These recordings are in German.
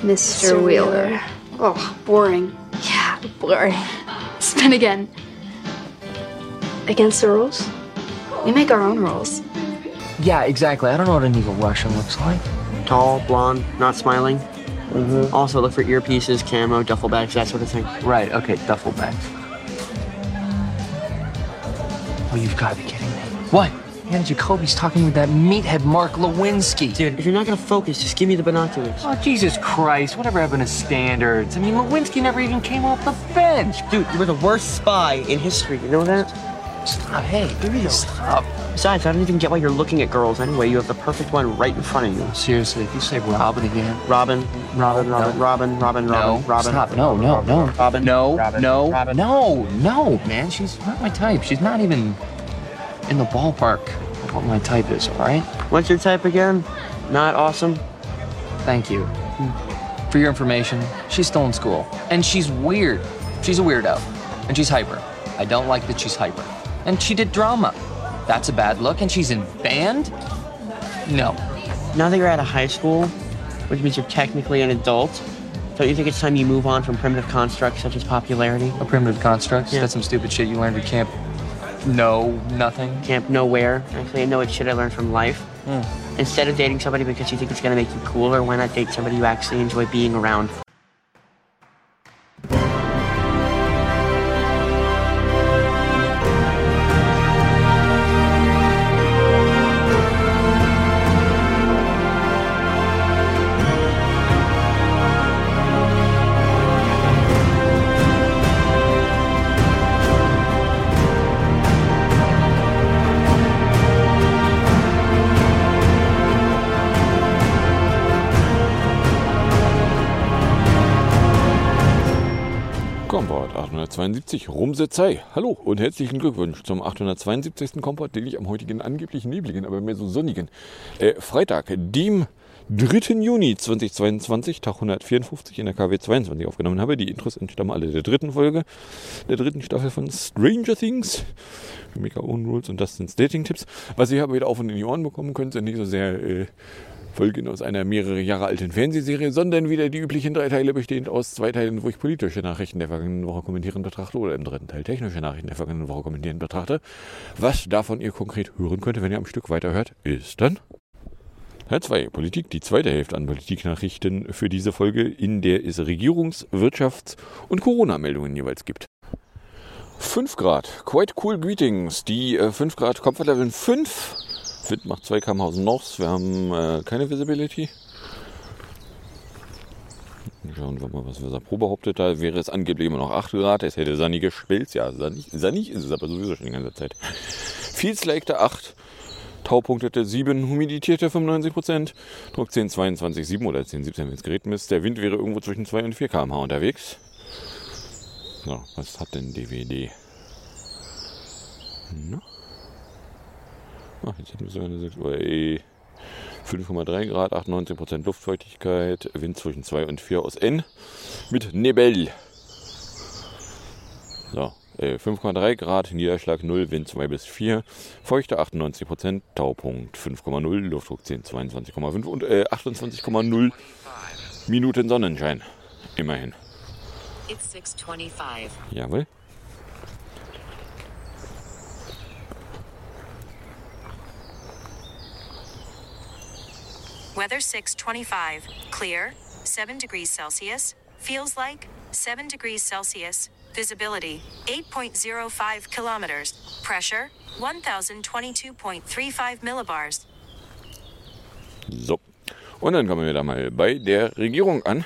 Mr. Wheeler. Oh, boring. Yeah, boring. Spin again. Against the rules? We make our own rules. Yeah, exactly. I don't know what an evil Russian looks like. Tall, blonde, not smiling. Mm-hmm. Also, look for earpieces, camo, duffel bags, that sort of thing. Right, okay, duffel bags. Oh, you've got to be kidding me. What? And Jacoby's talking with that meathead Mark Lewinsky. Dude, if you're not gonna focus, just give me the binoculars. Oh, Jesus Christ. Whatever happened to standards? I mean, Lewinsky never even came off the bench. Dude, you were the worst spy in history. You know that? Stop. Hey, give me a stop. Besides, I don't even get why you're looking at girls anyway. You have the perfect one right in front of you. Seriously, if you say Robin again. Robin, Robin, Robin, No. Robin, Robin, No, Robin, Robin. stop. No, no, no. Robin, No, Robin, no, Robin. no, no, man. She's not my type. She's not even in the ballpark of what my type is, all right? What's your type again? Not awesome. Thank you. For your information, she's still in school. And she's weird. She's a weirdo. And she's hyper. I don't like that she's hyper. And she did drama. That's a bad look. And she's in band? No. Now that you're out of high school, which means you're technically an adult, don't you think it's time you move on from primitive constructs such as popularity? A primitive construct? Yeah. That's some stupid shit you learned at camp. No, nothing. Camp Nowhere. Actually, I know it's shit I learned from life. Hmm. Instead of dating somebody because you think it's gonna make you cooler, why not date somebody you actually enjoy being around? 872, Rumsetzei. Hallo und herzlichen Glückwunsch zum 872. Komport, den ich am heutigen angeblich nebligen, aber mehr so sonnigen äh, Freitag, dem 3. Juni 2022, Tag 154 in der KW 22 aufgenommen habe. Die Intros entstammen alle der dritten Folge, der dritten Staffel von Stranger Things. Mega Own Rules und das sind Dating-Tipps. Was ihr aber wieder auf und in die Ohren bekommen könnt, sind nicht so sehr äh, Folgen aus einer mehrere Jahre alten Fernsehserie, sondern wieder die üblichen drei Teile bestehend aus zwei Teilen, wo ich politische Nachrichten der vergangenen Woche kommentieren betrachte oder im dritten Teil technische Nachrichten der vergangenen Woche kommentieren betrachte. Was davon ihr konkret hören könnt, wenn ihr am Stück weiterhört, ist dann Teil 2, Politik, die zweite Hälfte an Politiknachrichten für diese Folge, in der es Regierungs-, Wirtschafts- und Corona-Meldungen jeweils gibt. 5 Grad, quite cool greetings. Die äh, 5 Grad Comfort Level 5. Wind macht 2 km North. Wir haben äh, keine Visibility. Schauen wir mal, was Weserpro behauptet. Da wäre es angeblich immer noch 8 Grad. Es hätte Sanni geschwelzt. Ja, Sanni, Sanni ist es aber sowieso schon die ganze Zeit. Feels legte 8. Taupunktete 7, humidierte 95%, Druck 10, 22, 7 oder 10, 17, wenn es Gerät misst. Der Wind wäre irgendwo zwischen 2 und 4 km/h unterwegs. So, was hat denn DWD? Na? Ach, jetzt hätten wir sogar eine 6, ey, 5,3 Grad, 98% Luftfeuchtigkeit, Wind zwischen 2 und 4 aus N mit Nebel. So, äh, 5,3 Grad, Niederschlag 0, Wind 2 bis 4, Feuchte 98%, Taupunkt 5,0, Luftdruck 10, 22,5 und äh, 28,0 Minuten Sonnenschein. Immerhin. It's 625. Jawohl. Weather 625. Clear. 7 degrees Celsius. Feels like 7 degrees Celsius. Visibility 8.05 kilometers. Pressure 1022.35 millibars. So. Und dann kommen wir da mal bei der Regierung an.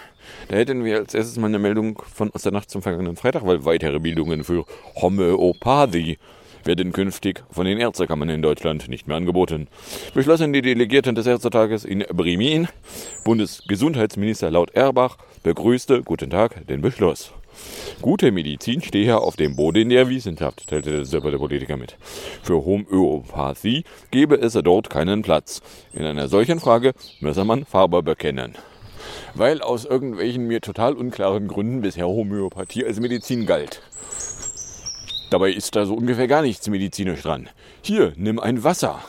Da hätten wir als erstes mal eine Meldung von aus der Nacht zum vergangenen Freitag, weil weitere Bildungen für Homöopathie werden künftig von den Ärztekammern in Deutschland nicht mehr angeboten. Beschlossen die Delegierten des Ärztetages in Bremen. Bundesgesundheitsminister Laut Erbach begrüßte, guten Tag, den Beschluss. Gute Medizin stehe auf dem Boden der Wissenschaft, teilte der der Politiker mit. Für Homöopathie gebe es dort keinen Platz. In einer solchen Frage müsse man Farbe bekennen. Weil aus irgendwelchen mir total unklaren Gründen bisher Homöopathie als Medizin galt. Dabei ist da so ungefähr gar nichts medizinisch dran. Hier, nimm ein Wasser.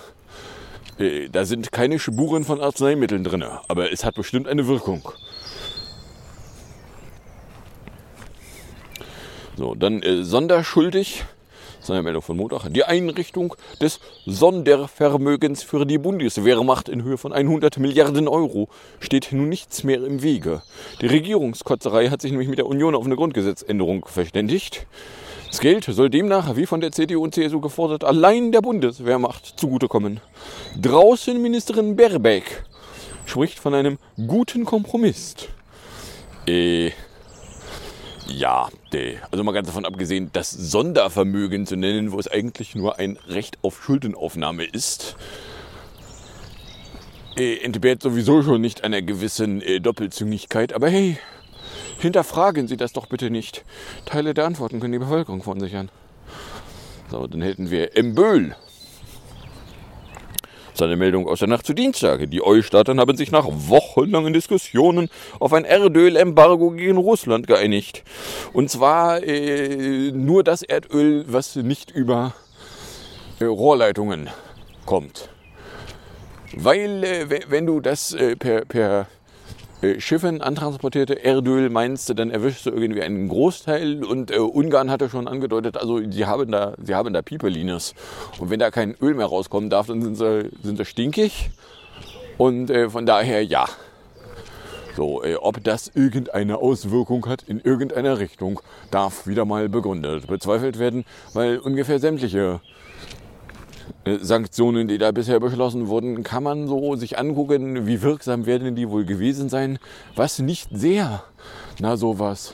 Äh, da sind keine Spuren von Arzneimitteln drin, aber es hat bestimmt eine Wirkung. So, dann äh, sonderschuldig, seine Meldung von Montag, die Einrichtung des Sondervermögens für die Bundeswehrmacht in Höhe von 100 Milliarden Euro steht nun nichts mehr im Wege. Die Regierungskotzerei hat sich nämlich mit der Union auf eine Grundgesetzänderung verständigt. Das Geld soll demnach, wie von der CDU und CSU gefordert, allein der Bundeswehrmacht zugutekommen. Draußen Ministerin Baerbeck spricht von einem guten Kompromiss. Äh, ja, also mal ganz davon abgesehen, das Sondervermögen zu nennen, wo es eigentlich nur ein Recht auf Schuldenaufnahme ist, äh, entbehrt sowieso schon nicht einer gewissen äh, Doppelzüngigkeit. Aber hey, hinterfragen Sie das doch bitte nicht. Teile der Antworten können die Bevölkerung verunsichern. So, dann hätten wir Emböhl. Seine Meldung aus der Nacht zu Dienstag. Die EU-Staaten haben sich nach wochenlangen Diskussionen auf ein Erdölembargo gegen Russland geeinigt. Und zwar äh, nur das Erdöl, was nicht über äh, Rohrleitungen kommt. Weil, äh, we- wenn du das äh, per, per Schiffen antransportierte Erdöl meinst du, dann erwischst du irgendwie einen Großteil und äh, Ungarn hatte schon angedeutet, also sie haben da, sie haben da Pipelines und wenn da kein Öl mehr rauskommen darf, dann sind sie, sind sie stinkig und äh, von daher ja. So, äh, ob das irgendeine Auswirkung hat in irgendeiner Richtung, darf wieder mal begründet, bezweifelt werden, weil ungefähr sämtliche äh, Sanktionen, die da bisher beschlossen wurden, kann man so sich angucken, wie wirksam werden die wohl gewesen sein. Was nicht sehr. Na sowas.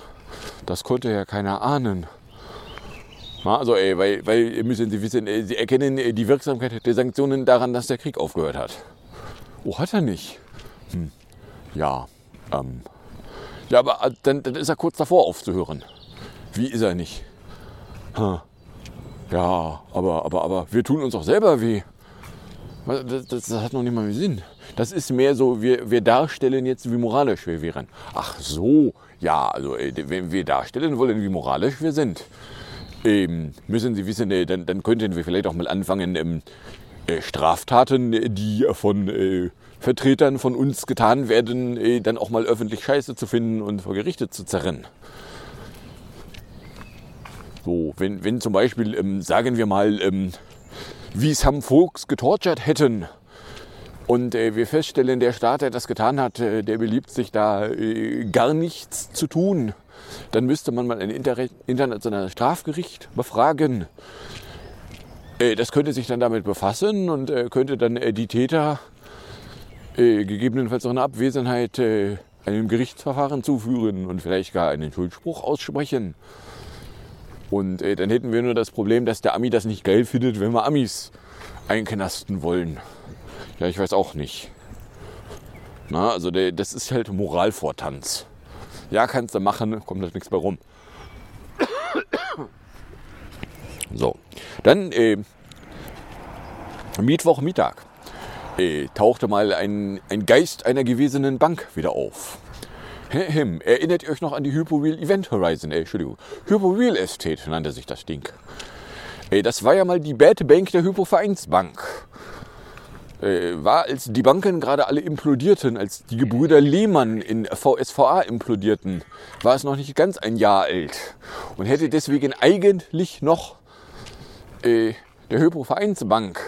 Das konnte ja keiner ahnen. Also ey, weil, weil müssen Sie wissen, äh, Sie erkennen äh, die Wirksamkeit der Sanktionen daran, dass der Krieg aufgehört hat. Oh, hat er nicht? Hm. Ja. Ähm. Ja, aber äh, dann, dann ist er kurz davor aufzuhören. Wie ist er nicht? Hm. Ja, aber, aber, aber wir tun uns auch selber weh. Das, das, das hat noch nicht mal mehr Sinn. Das ist mehr so, wir, wir darstellen jetzt, wie moralisch wir wären. Ach so, ja, also äh, wenn wir darstellen wollen, wie moralisch wir sind, ähm, müssen Sie wissen, äh, dann, dann könnten wir vielleicht auch mal anfangen, ähm, äh, Straftaten, äh, die von äh, Vertretern von uns getan werden, äh, dann auch mal öffentlich scheiße zu finden und vor Gerichte zu zerren. So, wenn, wenn zum Beispiel, ähm, sagen wir mal, ähm, wie Sam Fuchs getortured hätten und äh, wir feststellen, der Staat, der das getan hat, äh, der beliebt sich da äh, gar nichts zu tun, dann müsste man mal ein Inter internationales Strafgericht befragen. Äh, das könnte sich dann damit befassen und äh, könnte dann äh, die Täter gegebenenfalls auch in Abwesenheit einem Gerichtsverfahren zuführen und vielleicht gar einen Schuldspruch aussprechen. Und äh, dann hätten wir nur das Problem, dass der Ami das nicht geil findet, wenn wir Amis einknasten wollen. Ja, ich weiß auch nicht. Na, also der, das ist halt Moralvortanz. Ja, kannst du machen, kommt halt nichts bei rum. So, dann äh, Mittwoch Mittag äh, tauchte mal ein, ein Geist einer gewesenen Bank wieder auf. Hem, erinnert ihr euch noch an die Hypo Real Event Horizon? Äh, Entschuldigung, Hypo Real Estate nannte sich das Ding. Äh, das war ja mal die Bad Bank der Hypo Vereinsbank. Äh, war, als die Banken gerade alle implodierten, als die Gebrüder Lehmann in VSVA implodierten, war es noch nicht ganz ein Jahr alt und hätte deswegen eigentlich noch äh, der Hypo Vereinsbank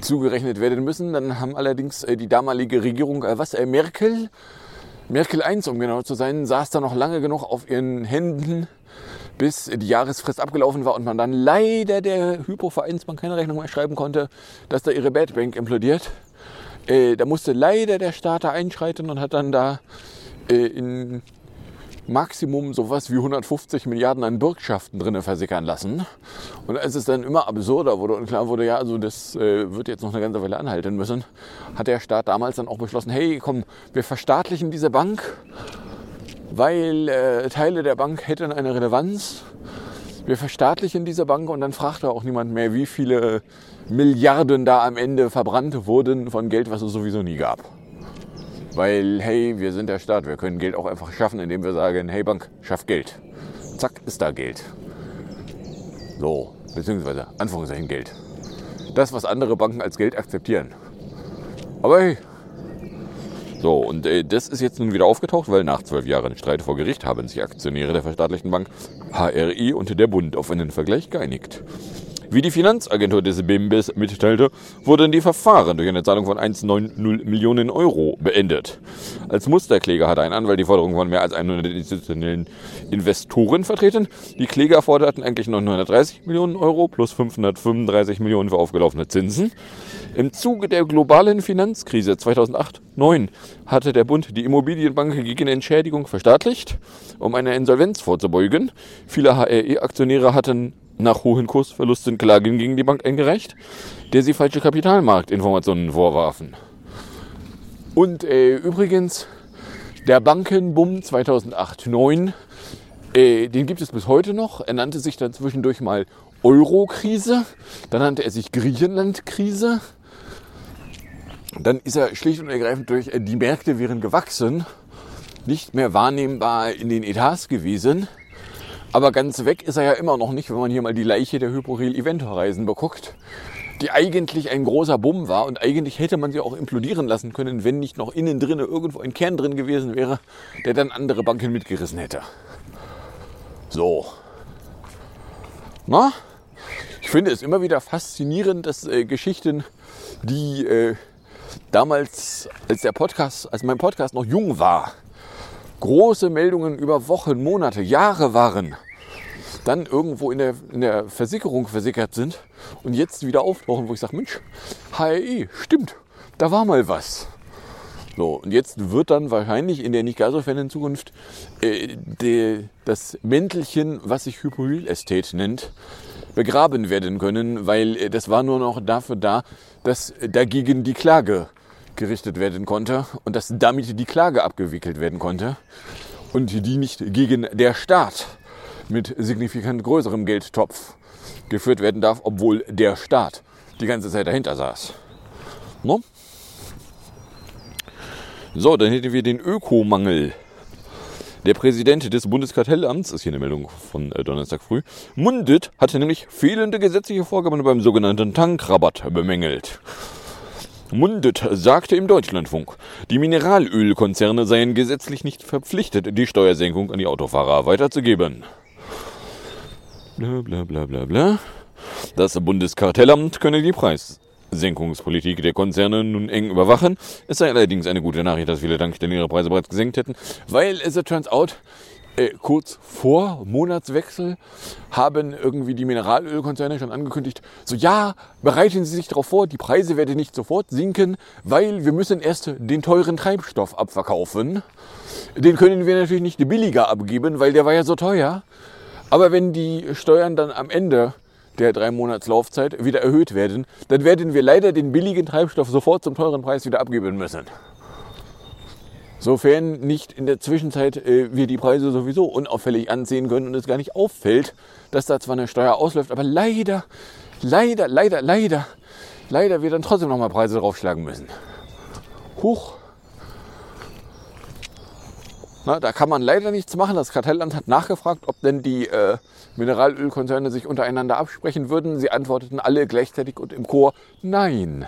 zugerechnet werden müssen. Dann haben allerdings äh, die damalige Regierung, äh, was, äh, Merkel, Merkel 1, um genau zu sein, saß da noch lange genug auf ihren Händen, bis die Jahresfrist abgelaufen war und man dann leider der Hypo-Vereinsbank keine Rechnung mehr schreiben konnte, dass da ihre Bad Bank implodiert. Äh, da musste leider der Staat da einschreiten und hat dann da äh, in Maximum sowas wie 150 Milliarden an Bürgschaften drinne versickern lassen. Und als es dann immer absurder wurde und klar wurde, ja, also das äh, wird jetzt noch eine ganze Weile anhalten müssen, hat der Staat damals dann auch beschlossen, hey, komm, wir verstaatlichen diese Bank, weil äh, Teile der Bank hätten eine Relevanz. Wir verstaatlichen diese Bank und dann fragte auch niemand mehr, wie viele Milliarden da am Ende verbrannt wurden von Geld, was es sowieso nie gab. Weil, hey, wir sind der Staat, wir können Geld auch einfach schaffen, indem wir sagen, hey Bank, schaff Geld. Zack, ist da Geld. So, beziehungsweise Anführungszeichen Geld. Das, was andere Banken als Geld akzeptieren. Aber hey, So, und äh, das ist jetzt nun wieder aufgetaucht, weil nach zwölf Jahren Streit vor Gericht haben sich Aktionäre der verstaatlichten Bank HRI und der Bund auf einen Vergleich geeinigt. Wie die Finanzagentur des BIMBIS mitteilte, wurden die Verfahren durch eine Zahlung von 1,90 Millionen Euro beendet. Als Musterkläger hatte ein Anwalt die Forderung von mehr als 100 institutionellen Investoren vertreten. Die Kläger forderten eigentlich 930 Millionen Euro plus 535 Millionen für aufgelaufene Zinsen. Im Zuge der globalen Finanzkrise 2008-9 hatte der Bund die Immobilienbank gegen Entschädigung verstaatlicht, um einer Insolvenz vorzubeugen. Viele HRE-Aktionäre hatten nach hohen Kursverlusten Klagen gegen die Bank eingereicht, der sie falsche Kapitalmarktinformationen vorwarfen. Und äh, übrigens, der Bankenbumm 2008-9, äh, den gibt es bis heute noch. Er nannte sich dann zwischendurch mal Euro-Krise, dann nannte er sich Griechenland-Krise. Dann ist er schlicht und ergreifend durch äh, die Märkte wären gewachsen, nicht mehr wahrnehmbar in den Etats gewesen. Aber ganz weg ist er ja immer noch nicht, wenn man hier mal die Leiche der Hyporil Event Horizon beguckt, die eigentlich ein großer Bumm war und eigentlich hätte man sie auch implodieren lassen können, wenn nicht noch innen drin irgendwo ein Kern drin gewesen wäre, der dann andere Banken mitgerissen hätte. So. Na? Ich finde es immer wieder faszinierend, dass äh, Geschichten, die äh, damals, als der Podcast, als mein Podcast noch jung war, große Meldungen über Wochen, Monate, Jahre waren, dann irgendwo in der, in der Versicherung versickert sind und jetzt wieder auftauchen, wo ich sage, Mensch, HRI, stimmt, da war mal was. So, und jetzt wird dann wahrscheinlich in der nicht gar so fernen Zukunft äh, de, das Mäntelchen, was sich Hypolylästhet nennt, begraben werden können, weil äh, das war nur noch dafür da, dass dagegen die Klage gerichtet werden konnte und dass damit die Klage abgewickelt werden konnte und die nicht gegen der Staat mit signifikant größerem Geldtopf geführt werden darf, obwohl der Staat die ganze Zeit dahinter saß. No? So, dann hätten wir den Ökomangel. Der Präsident des Bundeskartellamts, ist hier eine Meldung von äh, Donnerstag früh, Mundet hatte nämlich fehlende gesetzliche Vorgaben beim sogenannten Tankrabatt bemängelt. Mundet sagte im Deutschlandfunk, die Mineralölkonzerne seien gesetzlich nicht verpflichtet, die Steuersenkung an die Autofahrer weiterzugeben. Bla bla bla bla bla. Das Bundeskartellamt könne die Preissenkungspolitik der Konzerne nun eng überwachen. Es sei allerdings eine gute Nachricht, dass viele Tankstellen ihre Preise bereits gesenkt hätten, weil es turns out, äh, kurz vor Monatswechsel haben irgendwie die Mineralölkonzerne schon angekündigt, so ja, bereiten Sie sich darauf vor, die Preise werden nicht sofort sinken, weil wir müssen erst den teuren Treibstoff abverkaufen. Den können wir natürlich nicht billiger abgeben, weil der war ja so teuer. Aber wenn die Steuern dann am Ende der drei Monats Laufzeit wieder erhöht werden, dann werden wir leider den billigen Treibstoff sofort zum teuren Preis wieder abgeben müssen. Sofern nicht in der Zwischenzeit äh, wir die Preise sowieso unauffällig ansehen können und es gar nicht auffällt, dass da zwar eine Steuer ausläuft, aber leider, leider, leider, leider, leider wir dann trotzdem nochmal Preise draufschlagen müssen. Huch. Na, da kann man leider nichts machen. Das Kartellamt hat nachgefragt, ob denn die äh, Mineralölkonzerne sich untereinander absprechen würden. Sie antworteten alle gleichzeitig und im Chor Nein.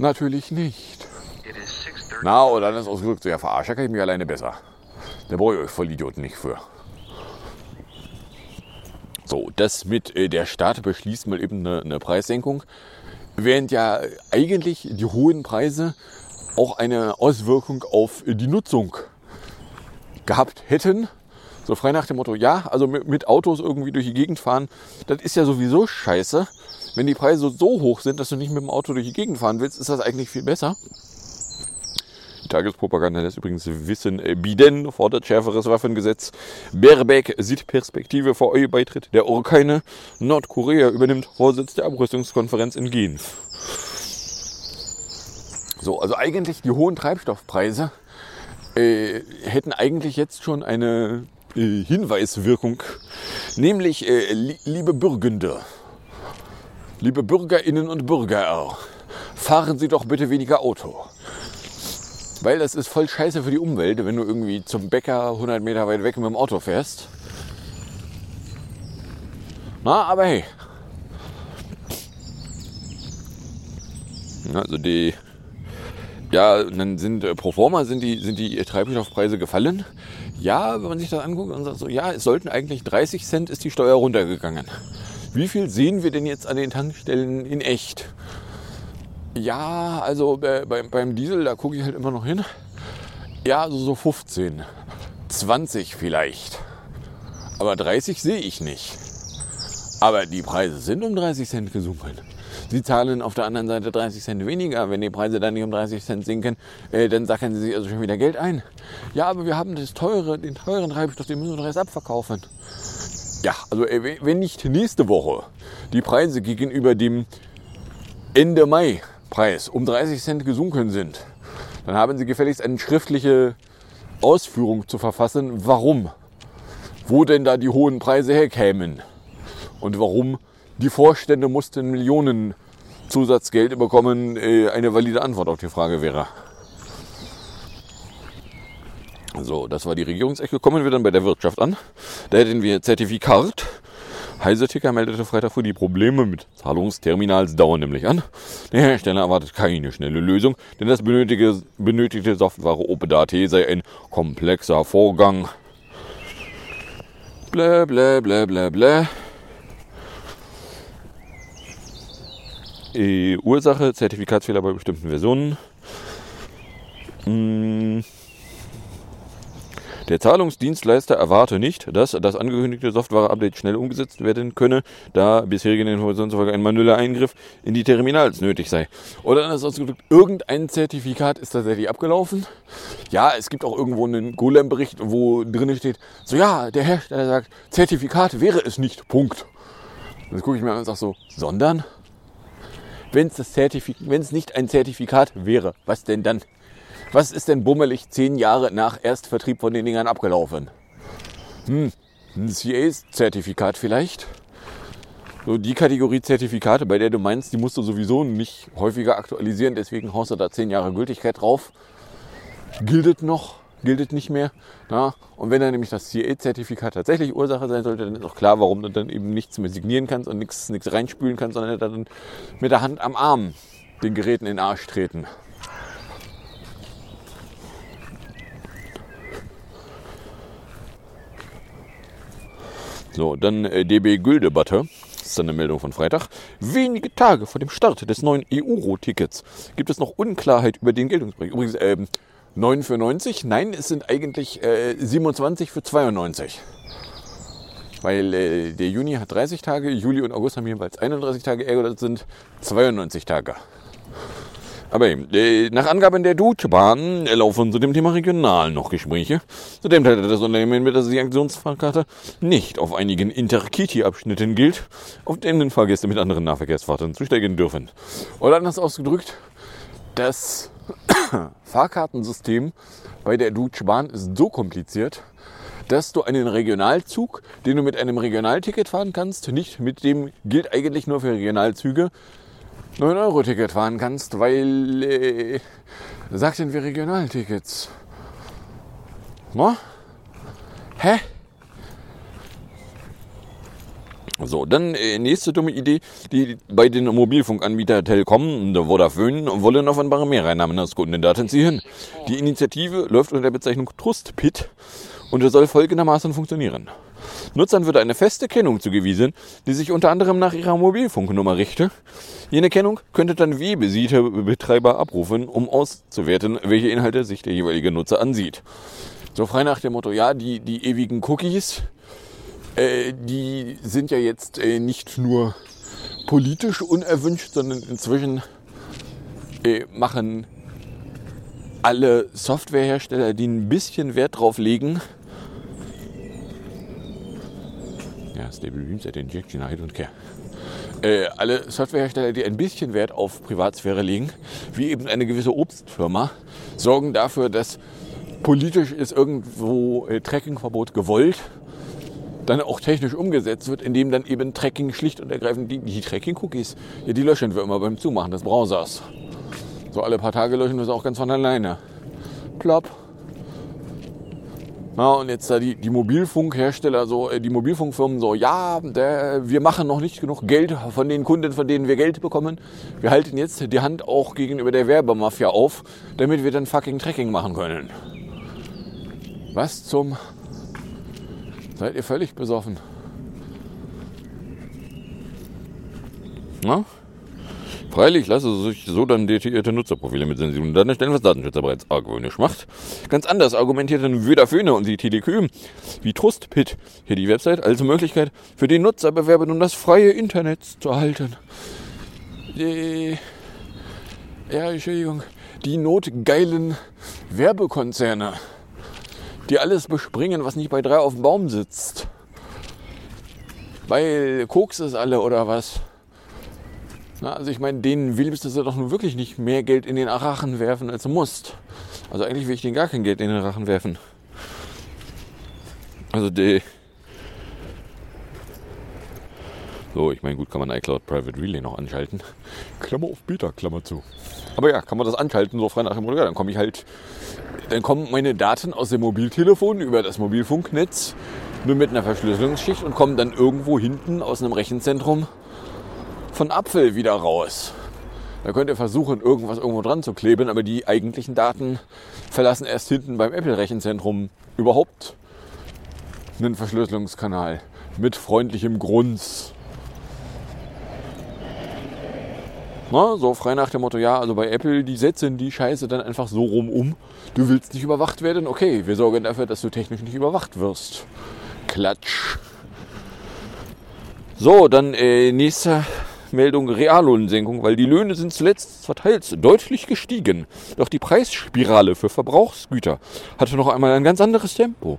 Natürlich nicht. Na, dann ist ausgedrückt, so ja, verarscht kann ich mich alleine besser. Da brauche ich euch Vollidioten nicht für. So, das mit äh, der Staat beschließt mal eben eine, eine Preissenkung, während ja eigentlich die hohen Preise auch eine Auswirkung auf die Nutzung gehabt hätten. So frei nach dem Motto, ja, also mit, Autos irgendwie durch die Gegend fahren, das ist ja sowieso scheiße. Wenn die Preise so hoch sind, dass du nicht mit dem Auto durch die Gegend fahren willst, ist das eigentlich viel besser. Tagespropaganda lässt übrigens wissen, Biden fordert schärferes Waffengesetz. Baerbeck sieht Perspektive vor EU-Beitritt der Ukraine. Nordkorea übernimmt Vorsitz der Abrüstungskonferenz in Genf. So, also eigentlich die hohen Treibstoffpreise äh, hätten eigentlich jetzt schon eine äh, Hinweiswirkung, nämlich äh, li liebe Bürgende, liebe Bürgerinnen und Bürger, fahren Sie doch bitte weniger Auto. Weil das ist voll scheiße für die Umwelt, wenn du irgendwie zum Bäcker 100 Meter weit weg mit dem Auto fährst. Na, aber hey. Also die Ja, dann sind äh, pro forma sind die, sind die Treibstoffpreise gefallen. Ja, wenn man sich das anguckt und sagt so, ja, es sollten eigentlich 30 Cent ist die Steuer runtergegangen. Wie viel sehen wir denn jetzt an den Tankstellen in echt? Ja, also äh, beim, beim Diesel, da gucke ich halt immer noch hin. Ja, also so 15, 20 vielleicht. Aber 30 sehe ich nicht. Aber die Preise sind um 30 Cent gesunken. Sie zahlen auf der anderen Seite 30 Cent weniger. Wenn die Preise dann nicht um 30 Cent sinken, äh, dann sacken sie sich also schon wieder Geld ein. Ja, aber wir haben das teure, den teuren Treibstoff, den müssen wir doch erst abverkaufen. Ja, also äh, wenn nicht nächste Woche die Preise gegenüber dem Ende Mai Preis um 30 Cent gesunken sind, dann haben Sie gefälligst eine schriftliche Ausführung zu verfassen, warum, wo denn da die hohen Preise herkämen und warum die Vorstände mussten Millionen Zusatzgeld bekommen, äh, eine valide Antwort auf die Frage wäre. So, das war die Regierungsecke. Kommen wir dann bei der Wirtschaft an. Da hätten wir Zertifikat. Heise-Ticker meldete Freitag früh, die Probleme mit Zahlungsterminals dauern nämlich an. Der Hersteller erwartet keine schnelle Lösung, denn das benötigte, benötigte Software OpenDAT sei ein komplexer Vorgang. Blä, blä, blä, blä, blä. Äh, Ursache, Zertifikatsfehler bei bestimmten Versionen. Mm. Der Zahlungsdienstleister erwarte nicht, dass das angekündigte Software-Update schnell umgesetzt werden könne, da bisherigen Informationen zufolge ein manueller Eingriff in die Terminals nötig sei. Oder anders ausgedrückt, irgendein Zertifikat ist tatsächlich abgelaufen. Ja, es gibt auch irgendwo einen Golem-Bericht, wo drin steht, so ja, der Hersteller sagt, Zertifikat wäre es nicht, Punkt. Das gucke ich mir an und sage so, sondern? Wenn es nicht ein Zertifikat wäre, was denn dann? Was ist denn bummelig zehn Jahre nach Erstvertrieb von den Dingern abgelaufen? Hm, ein CA-Zertifikat vielleicht? So die Kategorie Zertifikate, bei der du meinst, die musst du sowieso nicht häufiger aktualisieren, deswegen haust du da zehn Jahre Gültigkeit drauf. Giltet noch, giltet nicht mehr. Na? Und wenn dann nämlich das CA-Zertifikat tatsächlich Ursache sein sollte, dann ist auch klar, warum du dann eben nichts mehr signieren kannst und nichts, nichts reinspülen kannst, sondern dann mit der Hand am Arm den Geräten in den Arsch treten. So, dann äh, DB Güldebatte. Das ist eine Meldung von Freitag. Wenige Tage vor dem Start des neuen EU-Tickets gibt es noch Unklarheit über den Geltungsbereich. Übrigens, ähm, 9 für 90? Nein, es sind eigentlich äh, 27 für 92. Weil äh, der Juni hat 30 Tage, Juli und August haben jeweils 31 Tage, ergo das sind 92 Tage. Aber eben, äh, nach Angaben der Deutsche Bahn laufen zu dem Thema regional noch Gespräche. Zudem teilte das Unternehmen mit, dass die Aktionsfahrkarte nicht auf einigen Intercity-Abschnitten gilt, auf denen Fahrgäste mit anderen Nahverkehrsfahrten zusteigen dürfen. Oder anders ausgedrückt, das Fahrkartensystem bei der Deutsche Bahn ist so kompliziert, dass du einen Regionalzug, den du mit einem Regionalticket fahren kannst, nicht mit dem gilt eigentlich nur für Regionalzüge, 9-Euro-Ticket fahren kannst, weil äh, sagten wir Regionaltickets. Na? Hä? So, dann äh, nächste dumme Idee, die bei den Mobilfunkanbieter Telkom und Vodafone wollen offenbare Mehreinnahmen aus Kundendaten ziehen. Die Initiative läuft unter der Bezeichnung TrustPit und soll folgendermaßen funktionieren. Nutzern wird eine feste Kennung zugewiesen, die sich unter anderem nach ihrer Mobilfunknummer richte. Jene Kennung könnte dann Webseite-Betreiber abrufen, um auszuwerten, welche Inhalte sich der jeweilige Nutzer ansieht. So frei nach dem Motto, ja, die, die ewigen Cookies, äh, die sind ja jetzt äh, nicht nur politisch unerwünscht, sondern inzwischen äh, machen alle Softwarehersteller, die ein bisschen Wert drauf legen, ja, Stable Beamset Injection, I don't care. Äh, alle Softwarehersteller, die ein bisschen Wert auf Privatsphäre legen, wie eben eine gewisse Obstfirma, sorgen dafür, dass politisch ist irgendwo äh, Trackingverbot gewollt, dann auch technisch umgesetzt wird, indem dann eben Tracking schlicht und ergreifend die, die Tracking-Cookies, ja, die löschen wir immer beim Zumachen des Browsers. So alle paar Tage löschen wir es auch ganz von alleine. Plopp. Na, und jetzt da die, die Mobilfunkhersteller, so, äh, die Mobilfunkfirmen so, ja, der, wir machen noch nicht genug Geld von den Kunden, von denen wir Geld bekommen. Wir halten jetzt die Hand auch gegenüber der Werbemafia auf, damit wir dann fucking Tracking machen können. Was zum... Seid ihr völlig besoffen? Na? Freilich lasse sich so dann detaillierte Nutzerprofile mit sensiblen Daten erstellen, was Datenschützer bereits argwöhnisch macht. Ganz anders argumentierten Föhne und die Teleküm wie Trustpit hier die Website als Möglichkeit für die Nutzerbewerber nun das freie Internet zu erhalten. Die, ja, Entschuldigung, die notgeilen Werbekonzerne, die alles bespringen, was nicht bei drei auf dem Baum sitzt. Weil Koks ist alle oder was? Na, also ich meine, denen willst du doch nun wirklich nicht mehr Geld in den Rachen werfen, als du musst. Also eigentlich will ich denen gar kein Geld in den Rachen werfen. Also die... So, ich meine, gut, kann man iCloud Private Relay noch anschalten. Klammer auf Beta, Klammer zu. Aber ja, kann man das anschalten, so frei nach dem Motto, ja, dann komme ich halt, dann kommen meine Daten aus dem Mobiltelefon über das Mobilfunknetz nur mit einer Verschlüsselungsschicht und kommen dann irgendwo hinten aus einem Rechenzentrum von Apfel wieder raus. Da könnt ihr versuchen, irgendwas irgendwo dran zu kleben, aber die eigentlichen Daten verlassen erst hinten beim Apple-Rechenzentrum überhaupt einen Verschlüsselungskanal mit freundlichem Grunz. Na, so frei nach dem Motto, ja, also bei Apple, die setzen die Scheiße dann einfach so rum um. Du willst nicht überwacht werden? Okay, wir sorgen dafür, dass du technisch nicht überwacht wirst. Klatsch. So, dann äh, nächster Meldung Reallohnsenkung, weil die Löhne sind zuletzt zwar teils deutlich gestiegen, doch die Preisspirale für Verbrauchsgüter hatte noch einmal ein ganz anderes Tempo.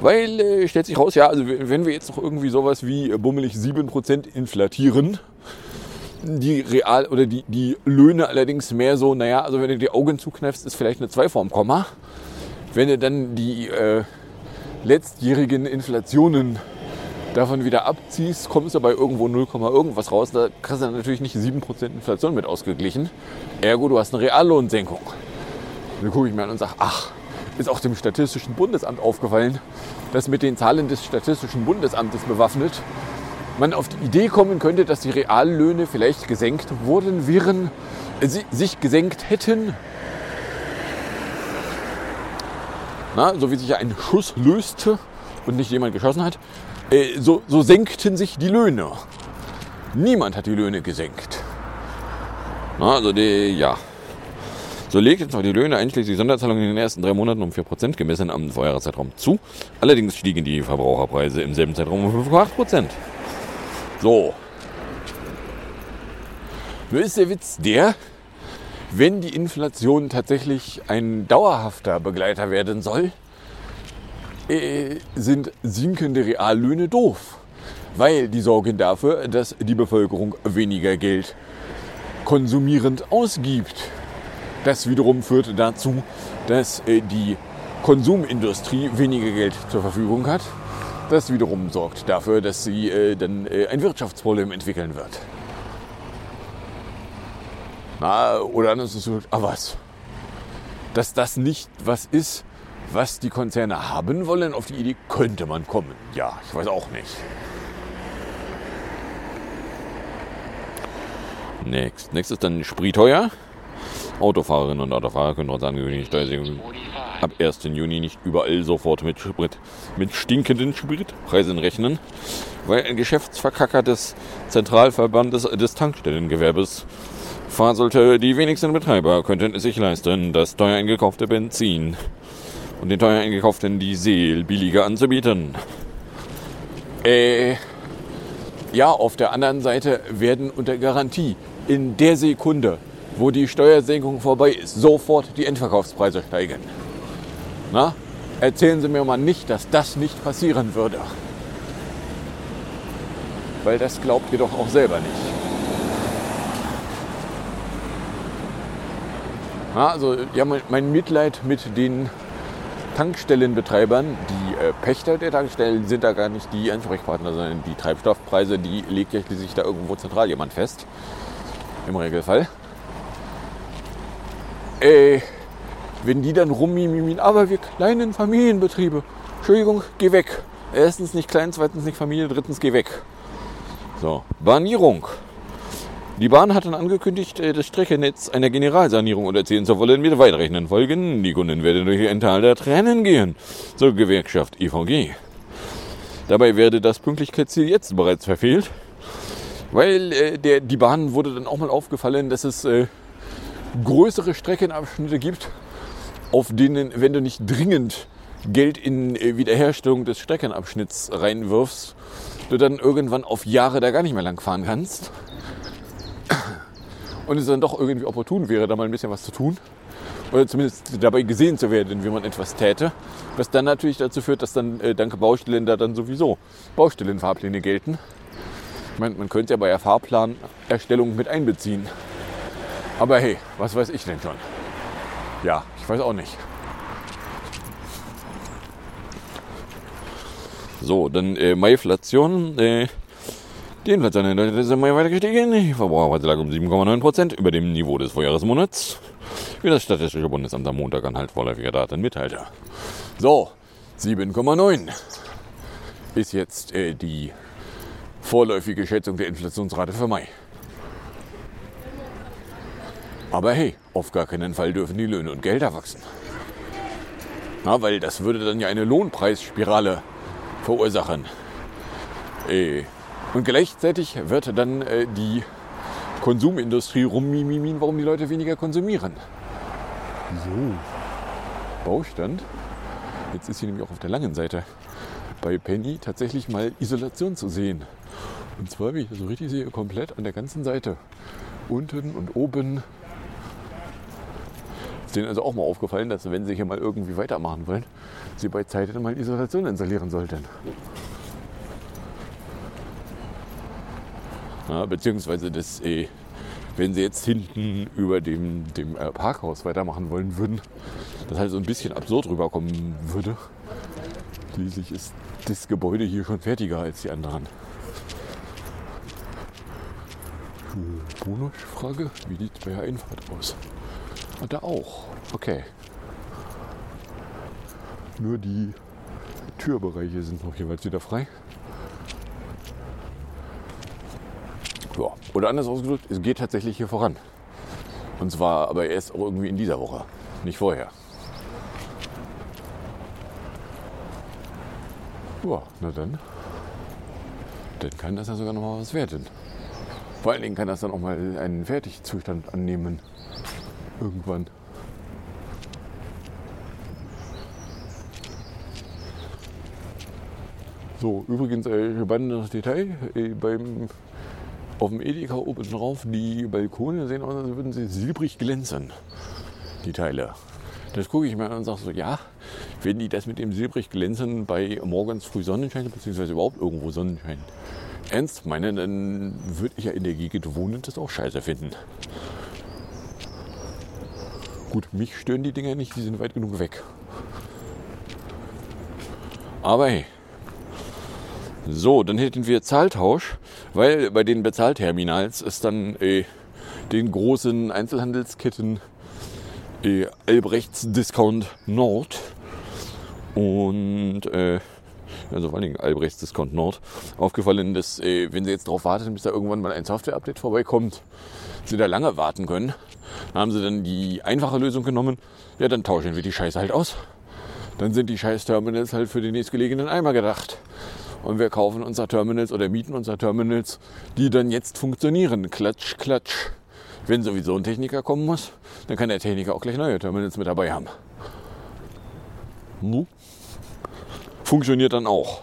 Weil, äh, stellt sich raus, ja, also wenn wir jetzt noch irgendwie sowas wie bummelig 7% inflatieren, die Real- oder die, die Löhne allerdings mehr so, naja, also wenn du die Augen zukneifst, ist vielleicht eine 2 vorm Komma. Wenn du dann die äh, letztjährigen Inflationen davon wieder abziehst, kommst du bei irgendwo 0, irgendwas raus. Da kriegst du natürlich nicht 7% Inflation mit ausgeglichen. Ergo, du hast eine Reallohnsenkung. Dann gucke ich mir an und sage, ach, ist auch dem Statistischen Bundesamt aufgefallen, dass mit den Zahlen des Statistischen Bundesamtes bewaffnet man auf die Idee kommen könnte, dass die Reallöhne vielleicht gesenkt worden wären, äh, sich gesenkt hätten. Na, so wie sich ein Schuss löste und nicht jemand geschossen hat, äh, so, so senkten sich die Löhne. Niemand hat die Löhne gesenkt. Also die, ja. So legten zwar die Löhne einschließlich Sonderzahlungen in den ersten drei Monaten um 4% gemessen am Vorjahreszeitraum zu. Allerdings stiegen die Verbraucherpreise im selben Zeitraum um 5,8%. So. Nur ist der Witz der, wenn die Inflation tatsächlich ein dauerhafter Begleiter werden soll, äh, sind sinkende Reallöhne doof. Weil die sorgen dafür, dass die Bevölkerung weniger Geld konsumierend ausgibt. Das wiederum führt dazu, dass äh, die Konsumindustrie weniger Geld zur Verfügung hat. Das wiederum sorgt dafür, dass sie äh, dann ein Wirtschaftsproblem entwickeln wird. Na, oder dann ist es so, ah was? Dass das nicht was ist, was die Konzerne haben wollen, auf die Idee könnte man kommen. Ja, ich weiß auch nicht. Next. Next ist dann Spritteuer. Autofahrerinnen und Autofahrer können trotz angekündigten Steuersenkungen ab 1. Juni nicht überall sofort mit Sprit, mit stinkenden Spritpreisen rechnen, weil ein Geschäftsverkacker des Zentralverbandes des Tankstellengewerbes faselte, die wenigsten Betreiber könnten es sich leisten, das teuer eingekaufte Benzin und den teuer eingekauften Diesel billiger anzubieten. Äh, ja, auf der anderen Seite werden unter Garantie in der Sekunde, wo die Steuersenkung vorbei ist, sofort die Endverkaufspreise steigen. Na, erzählen Sie mir mal nicht, dass das nicht passieren würde. Weil das glaubt ihr doch auch selber nicht. Na, also ja, mein Mitleid mit den Tankstellenbetreibern, die äh, Pächter der Tankstellen sind da gar nicht die Ansprechpartner, sondern die Treibstoffpreise, die legt ja schließlich da irgendwo zentral jemand fest. Im Regelfall. Äh, wenn die dann rummimimin, aber wir kleinen Familienbetriebe, Entschuldigung, geh weg. Erstens nicht klein, zweitens nicht Familie, drittens geh weg. So, Bahnierung. Die Bahn hat dann angekündigt, äh, das Streckennetz einer Generalsanierung unterziehen zu wollen mit weitreichenden Folgen. Die Kunden werden durch ein Tal der Tränen gehen, zur Gewerkschaft EVG. Dabei werde das Pünktlichkeitsziel jetzt bereits verfehlt, weil äh, der, die Bahn wurde dann auch mal aufgefallen, dass es äh, größere Streckenabschnitte gibt, auf denen, wenn du nicht dringend Geld in äh, Wiederherstellung des Streckenabschnitts reinwirfst, du dann irgendwann auf Jahre da gar nicht mehr lang fahren kannst. Und es dann doch irgendwie opportun wäre, da mal ein bisschen was zu tun. Oder zumindest dabei gesehen zu werden, wie man etwas täte. Was dann natürlich dazu führt, dass dann äh, dank Baustellen da dann sowieso Baustellenfahrpläne gelten. Ich meine, man könnte ja bei der Fahrplanerstellung mit einbeziehen. Aber hey, was weiß ich denn schon? Ja, ich weiß auch nicht. So, dann äh, Maiflation. Äh, die Inflation in Deutschland ist im Mai weiter gestiegen. Die Verbraucherpreise lag um 7,9 Prozent über dem Niveau des Vorjahresmonats. Wie das Statistische Bundesamt am Montag anhalt vorläufiger Daten mitteilte. So, 7,9 ist jetzt äh, die vorläufige Schätzung der Inflationsrate für Mai. Aber hey, auf gar keinen Fall dürfen die Löhne und Gelder wachsen. Na, weil das würde dann ja eine Lohnpreisspirale verursachen. Äh, und gleichzeitig wird dann äh, die Konsumindustrie rummimimin, warum die Leute weniger konsumieren. So. Baustand. Jetzt ist hier nämlich auch auf der langen Seite bei Penny tatsächlich mal Isolation zu sehen. Und zwar, wie ich das so richtig sehe, komplett an der ganzen Seite. Unten und oben. Ist denen also auch mal aufgefallen, dass wenn sie hier mal irgendwie weitermachen wollen, sie bei Zeit mal Isolation installieren sollten. Ja, beziehungsweise das, äh, wenn sie jetzt hinten über dem, dem äh, Parkhaus weitermachen wollen würden, das halt so ein bisschen absurd rüberkommen würde. Schließlich ist das Gebäude hier schon fertiger als die anderen. Bonusfrage, wie sieht es bei der Einfahrt aus? Ah, da auch. Okay. Nur die Türbereiche sind noch jeweils wieder frei. Ja. Oder anders ausgedrückt, es geht tatsächlich hier voran. Und zwar aber erst irgendwie in dieser Woche, nicht vorher. Ja, na dann. Dann kann das ja sogar noch mal was werden. Vor allen Dingen kann das dann auch mal einen Fertigzustand annehmen. Irgendwann. So, übrigens, äh, spannendes Detail. Äh, beim, auf dem Edeka oben drauf, die Balkone sehen aus, als würden sie silbrig glänzen. Die Teile. Das gucke ich mir an und sage so, ja, wenn die das mit dem silbrig glänzen bei morgens früh Sonnenschein, beziehungsweise überhaupt irgendwo Sonnenschein, ernst meinen, dann würde ich ja in der Gegend wohnen das auch scheiße finden. Gut, mich stören die Dinger nicht, die sind weit genug weg. Aber hey. So, dann hätten wir Zahltausch, weil bei den Bezahlterminals ist dann äh, den großen Einzelhandelsketten äh, Albrechts Discount Nord und äh, also vor allen Dingen Albrechts Discount Nord aufgefallen, dass äh, wenn sie jetzt darauf warten, bis da irgendwann mal ein Software-Update vorbeikommt, sie da lange warten können. Dann haben sie dann die einfache Lösung genommen. Ja, dann tauschen wir die Scheiße halt aus. Dann sind die Scheiß-Terminals halt für den nächstgelegenen Eimer gedacht. Und wir kaufen unser Terminals oder mieten unser Terminals, die dann jetzt funktionieren. Klatsch, klatsch. Wenn sowieso ein Techniker kommen muss, dann kann der Techniker auch gleich neue Terminals mit dabei haben. Funktioniert dann auch.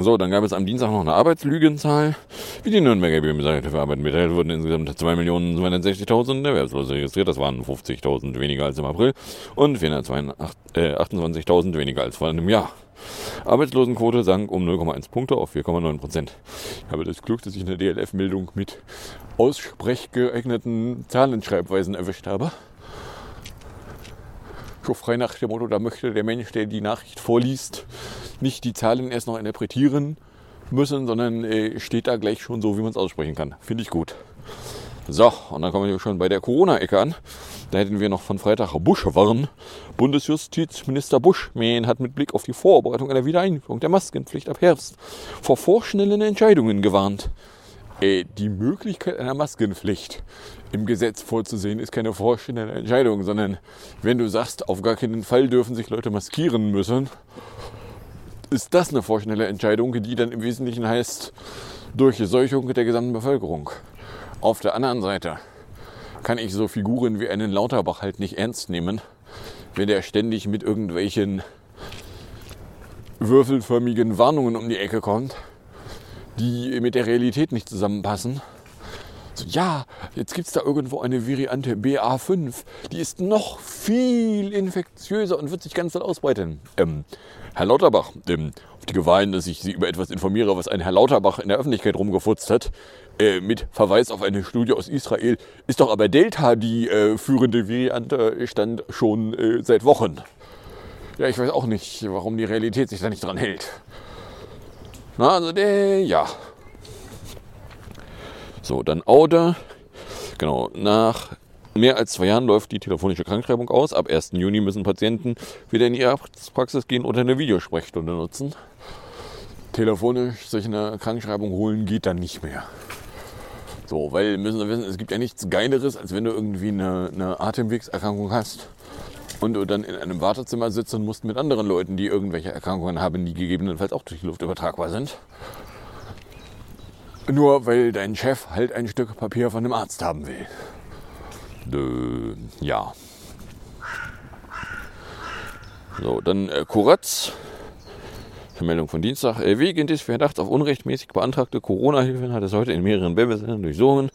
So, dann gab es am Dienstag noch eine Arbeitslügenzahl. Wie die Nürnberger BMSA für Arbeit mitteilt, wurden insgesamt 2.260.000 Erwerbslose registriert. Das waren 50.000 weniger als im April und 428.000 weniger als vor einem Jahr. Arbeitslosenquote sank um 0,1 Punkte auf 4,9 Prozent. Ich habe das Glück, dass ich eine DLF-Meldung mit aussprechgeeigneten Zahlenschreibweisen erwischt habe. So frei nach dem Motto, da möchte der Mensch, der die Nachricht vorliest, nicht die Zahlen erst noch interpretieren müssen, sondern äh, steht da gleich schon so, wie man es aussprechen kann. Finde ich gut. So, und dann kommen wir schon bei der Corona-Ecke an. Da hätten wir noch von Freitag Buschwarn. Bundesjustizminister Buschmann hat mit Blick auf die Vorbereitung einer Wiedereinführung der Maskenpflicht ab Herbst vor vorschnellen Entscheidungen gewarnt. Äh, die Möglichkeit einer Maskenpflicht im Gesetz vorzusehen, ist keine vorschnelle Entscheidung, sondern wenn du sagst, auf gar keinen Fall dürfen sich Leute maskieren müssen, ist das eine vorschnelle Entscheidung, die dann im Wesentlichen heißt, Durchseuchung der gesamten Bevölkerung. Auf der anderen Seite kann ich so Figuren wie einen Lauterbach halt nicht ernst nehmen, wenn der ständig mit irgendwelchen würfelförmigen Warnungen um die Ecke kommt, die mit der Realität nicht zusammenpassen. So, ja, jetzt gibt es da irgendwo eine Variante BA5, die ist noch viel infektiöser und wird sich ganz doll ausbreiten. Ähm, Herr Lauterbach, ähm, auf die hin, dass ich Sie über etwas informiere, was ein Herr Lauterbach in der Öffentlichkeit rumgefutzt hat, äh, mit Verweis auf eine Studie aus Israel, ist doch aber Delta die äh, führende Variante, stand schon äh, seit Wochen. Ja, ich weiß auch nicht, warum die Realität sich da nicht dran hält. Na, also, der, ja. So, dann Aude. Genau, nach mehr als zwei Jahren läuft die telefonische Krankschreibung aus. Ab 1. Juni müssen Patienten wieder in die Arztpraxis gehen oder eine Videosprechstunde nutzen. Telefonisch sich eine Krankschreibung holen geht dann nicht mehr. So, weil müssen wir wissen, es gibt ja nichts Geileres, als wenn du irgendwie eine, eine Atemwegserkrankung hast und du dann in einem Wartezimmer sitzt und musst mit anderen Leuten, die irgendwelche Erkrankungen haben, die gegebenenfalls auch durch die Luft übertragbar sind. Nur weil dein Chef halt ein Stück Papier von einem Arzt haben will. Dö, ja. So, dann äh, Kuratz. Meldung von Dienstag. Äh, wegen des Verdachts auf unrechtmäßig beantragte Corona-Hilfen hat es heute in mehreren Bundesländern durchsuchen,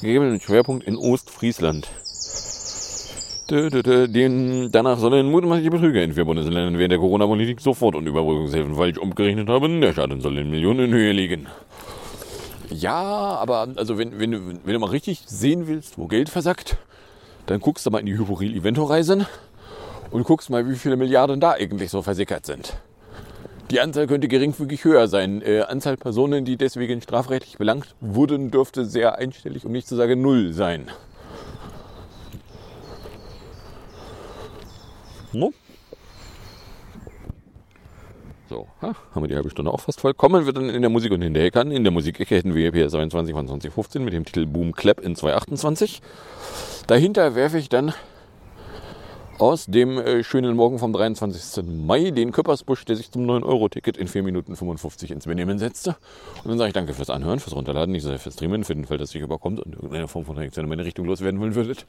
gegebenen Schwerpunkt in Ostfriesland. Den, danach sollen mutmaßliche Betrüger in vier Bundesländern während der Corona-Politik sofort und Überbrückungshilfen falsch umgerechnet haben. Der Schaden soll in Millionen in Höhe liegen. Ja, aber also wenn, wenn, du, wenn du mal richtig sehen willst, wo Geld versackt, dann guckst du mal in die Hyporil-Evento-Reisen und guckst mal, wie viele Milliarden da eigentlich so versickert sind. Die Anzahl könnte geringfügig höher sein. Äh, Anzahl Personen, die deswegen strafrechtlich belangt wurden, dürfte sehr einstellig, um nicht zu sagen null sein. No? So, ha, haben wir die halbe Stunde auch fast voll. Kommen wir dann in der Musik und in der Ecke an. In der Musikecke hätten wir PS 22 von 2015 mit dem Titel Boom Clap in 228. Dahinter werfe ich dann aus dem äh, schönen Morgen vom 23. Mai den Köppersbusch, der sich zum 9-Euro-Ticket in 4 Minuten 55 ins Benehmen setzte. Und dann sage ich danke fürs Anhören, fürs Runterladen, nicht so sehr fürs Streamen, für den Fall, dass sich überkommt und irgendeine Form von Reaktion in meine Richtung loswerden wollen würdet.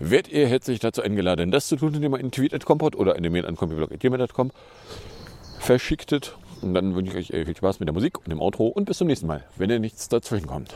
Werdet ihr herzlich dazu eingeladen, das zu tun, indem ihr einen Tweet at Kompot oder eine Mail an computerblog.gmail.com verschicktet. Und dann wünsche ich euch äh, viel Spaß mit der Musik und dem Outro und bis zum nächsten Mal, wenn ihr nichts dazwischen kommt.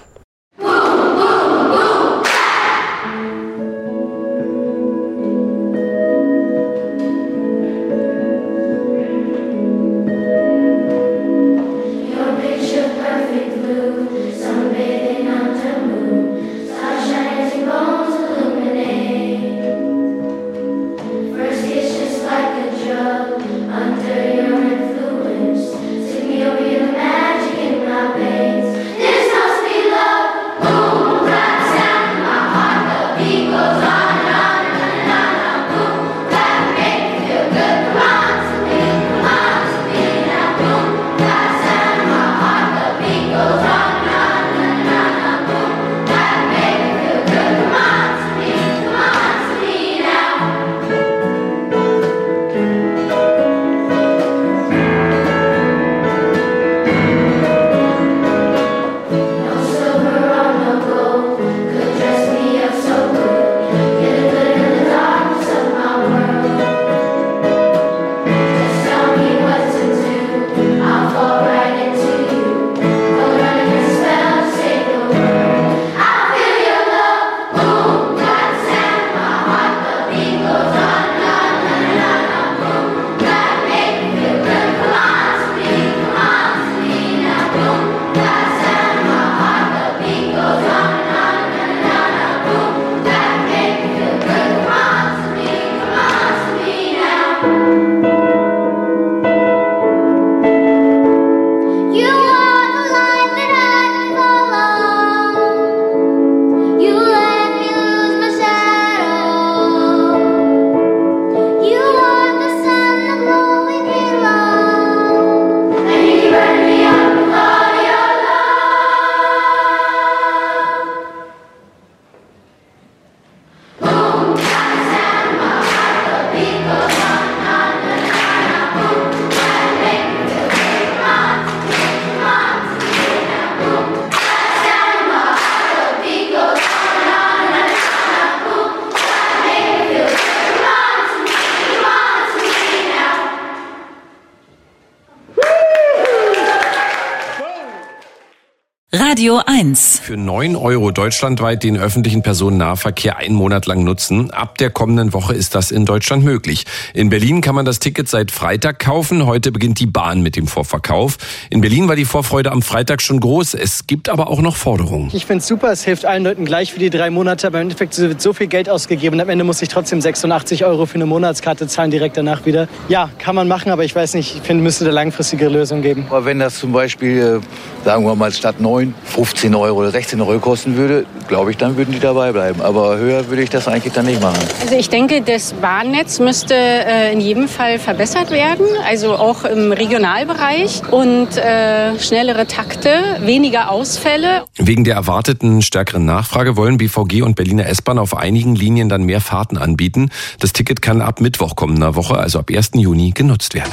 Radio 1. Für 9 Euro deutschlandweit den öffentlichen Personennahverkehr einen Monat lang nutzen. Ab der kommenden Woche ist das in Deutschland möglich. In Berlin kann man das Ticket seit Freitag kaufen. Heute beginnt die Bahn mit dem Vorverkauf. In Berlin war die Vorfreude am Freitag schon groß. Es gibt aber auch noch Forderungen. Ich finde es super. Es hilft allen Leuten gleich für die drei Monate. Aber im Endeffekt wird so viel Geld ausgegeben. Und am Ende muss ich trotzdem 86 Euro für eine Monatskarte zahlen, direkt danach wieder. Ja, kann man machen, aber ich weiß nicht. Ich finde, müsste eine langfristige Lösung geben. Aber wenn das zum Beispiel, äh, sagen wir mal, statt 9 15 Euro oder 16 Euro kosten würde, glaube ich, dann würden die dabei bleiben. Aber höher würde ich das eigentlich dann nicht machen. Also ich denke, das Bahnnetz müsste äh, in jedem Fall verbessert werden, also auch im Regionalbereich und äh, schnellere Takte, weniger Ausfälle. Wegen der erwarteten stärkeren Nachfrage wollen BVG und Berliner S-Bahn auf einigen Linien dann mehr Fahrten anbieten. Das Ticket kann ab Mittwoch kommender Woche, also ab 1. Juni, genutzt werden.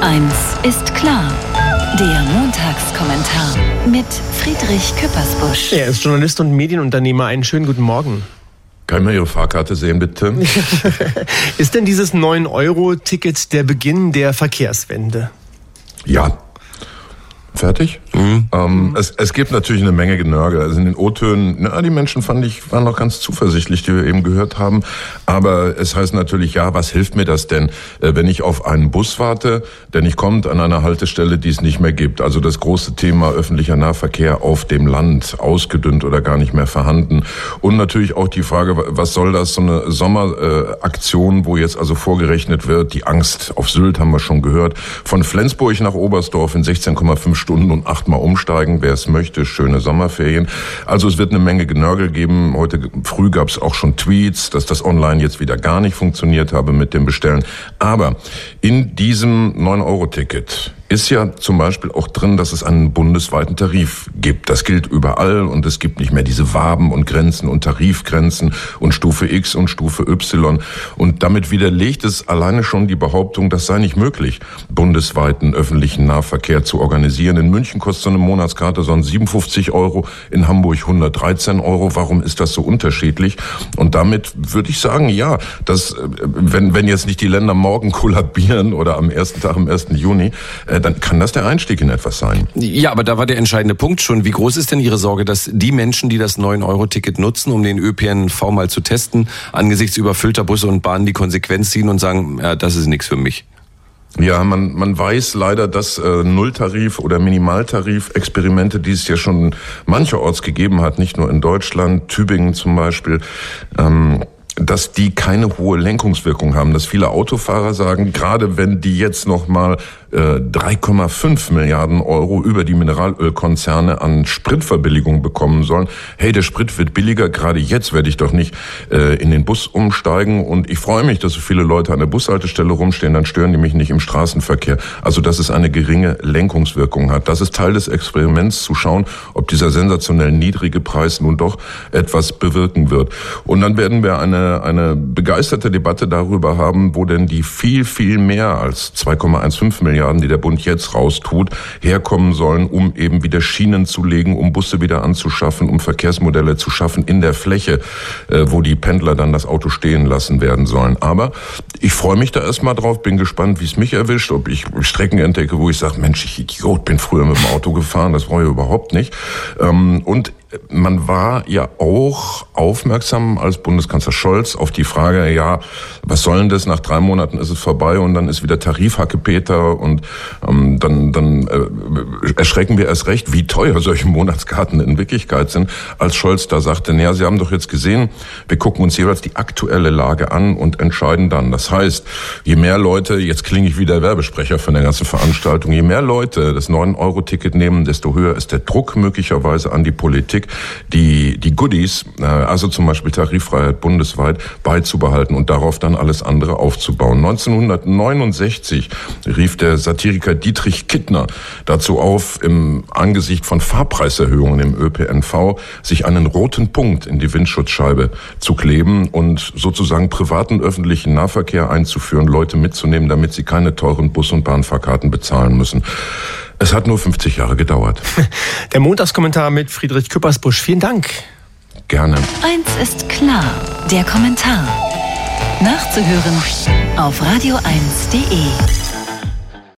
Eins ist klar. Der Montagskommentar mit Friedrich Küppersbusch. Er ist Journalist und Medienunternehmer. Einen schönen guten Morgen. Kann man Ihre Fahrkarte sehen, bitte? ist denn dieses 9-Euro-Ticket der Beginn der Verkehrswende? Ja. Fertig? Mhm. Ähm, es, es gibt natürlich eine Menge Genörgel. Also in den O-Tönen, na, die Menschen fand ich, waren noch ganz zuversichtlich, die wir eben gehört haben. Aber es heißt natürlich, ja, was hilft mir das denn, äh, wenn ich auf einen Bus warte, der nicht kommt an einer Haltestelle, die es nicht mehr gibt? Also das große Thema öffentlicher Nahverkehr auf dem Land, ausgedünnt oder gar nicht mehr vorhanden. Und natürlich auch die Frage, was soll das, so eine Sommeraktion, wo jetzt also vorgerechnet wird, die Angst auf Sylt haben wir schon gehört, von Flensburg nach Oberstdorf in 16,5 Stunden und acht mal umsteigen, wer es möchte. Schöne Sommerferien. Also es wird eine Menge Genörgel geben. Heute früh gab es auch schon Tweets, dass das online jetzt wieder gar nicht funktioniert habe mit dem Bestellen. Aber in diesem 9-Euro-Ticket ist ja zum Beispiel auch drin, dass es einen bundesweiten Tarif gibt. Das gilt überall und es gibt nicht mehr diese Waben und Grenzen und Tarifgrenzen und Stufe X und Stufe Y. Und damit widerlegt es alleine schon die Behauptung, das sei nicht möglich, bundesweiten öffentlichen Nahverkehr zu organisieren. In München kostet so eine Monatskarte sonst 57 Euro, in Hamburg 113 Euro. Warum ist das so unterschiedlich? Und damit würde ich sagen, ja, dass, wenn, wenn jetzt nicht die Länder morgen kollabieren oder am ersten Tag, am 1. Juni, äh, dann kann das der Einstieg in etwas sein. Ja, aber da war der entscheidende Punkt schon. Wie groß ist denn Ihre Sorge, dass die Menschen, die das 9-Euro-Ticket nutzen, um den ÖPNV mal zu testen, angesichts überfüllter Busse und Bahnen die Konsequenz ziehen und sagen, ja, das ist nichts für mich? Ja, man, man weiß leider, dass äh, Nulltarif- oder Minimaltarif-Experimente, die es ja schon mancherorts gegeben hat, nicht nur in Deutschland, Tübingen zum Beispiel, ähm, dass die keine hohe Lenkungswirkung haben, dass viele Autofahrer sagen, gerade wenn die jetzt noch mal 3,5 äh, Milliarden Euro über die Mineralölkonzerne an Spritverbilligung bekommen sollen. Hey, der Sprit wird billiger, gerade jetzt werde ich doch nicht äh, in den Bus umsteigen und ich freue mich, dass so viele Leute an der Bushaltestelle rumstehen, dann stören die mich nicht im Straßenverkehr. Also, dass es eine geringe Lenkungswirkung hat. Das ist Teil des Experiments, zu schauen, ob dieser sensationell niedrige Preis nun doch etwas bewirken wird. Und dann werden wir eine, eine begeisterte Debatte darüber haben, wo denn die viel, viel mehr als 2,15 Milliarden Milliarden, die der Bund jetzt raustut, herkommen sollen, um eben wieder Schienen zu legen, um Busse wieder anzuschaffen, um Verkehrsmodelle zu schaffen in der Fläche, äh, wo die Pendler dann das Auto stehen lassen werden sollen. Aber ich freue mich da erstmal drauf, bin gespannt, wie es mich erwischt, ob ich Strecken entdecke, wo ich sage, Mensch, ich Idiot, bin früher mit dem Auto gefahren, das brauche ich überhaupt nicht. Ähm, und man war ja auch aufmerksam als Bundeskanzler Scholz auf die Frage, ja, was soll denn das? Nach drei Monaten ist es vorbei und dann ist wieder Tarifhacke Peter und ähm, dann, dann äh, erschrecken wir erst recht, wie teuer solche Monatskarten in Wirklichkeit sind, als Scholz da sagte, naja, Sie haben doch jetzt gesehen, wir gucken uns jeweils die aktuelle Lage an und entscheiden dann. Das heißt, je mehr Leute, jetzt klinge ich wie der Werbesprecher von der ganzen Veranstaltung, je mehr Leute das 9-Euro-Ticket nehmen, desto höher ist der Druck möglicherweise an die Politik, Politik, die, die Goodies, äh, also zum Beispiel Tariffreiheit bundesweit, beizubehalten und darauf dann alles andere aufzubauen. 1969 rief der Satiriker Dietrich Kittner dazu auf, im Angesicht von Fahrpreiserhöhungen im ÖPNV sich einen roten Punkt in die Windschutzscheibe zu kleben und sozusagen privaten öffentlichen Nahverkehr einzuführen, Leute mitzunehmen, damit sie keine teuren Bus- und Bahnfahrkarten bezahlen müssen. Es hat nur 50 Jahre gedauert. Der Montagskommentar mit Friedrich Küppersbusch. Vielen Dank. Gerne. Eins ist klar, der Kommentar. Nachzuhören auf radio1.de.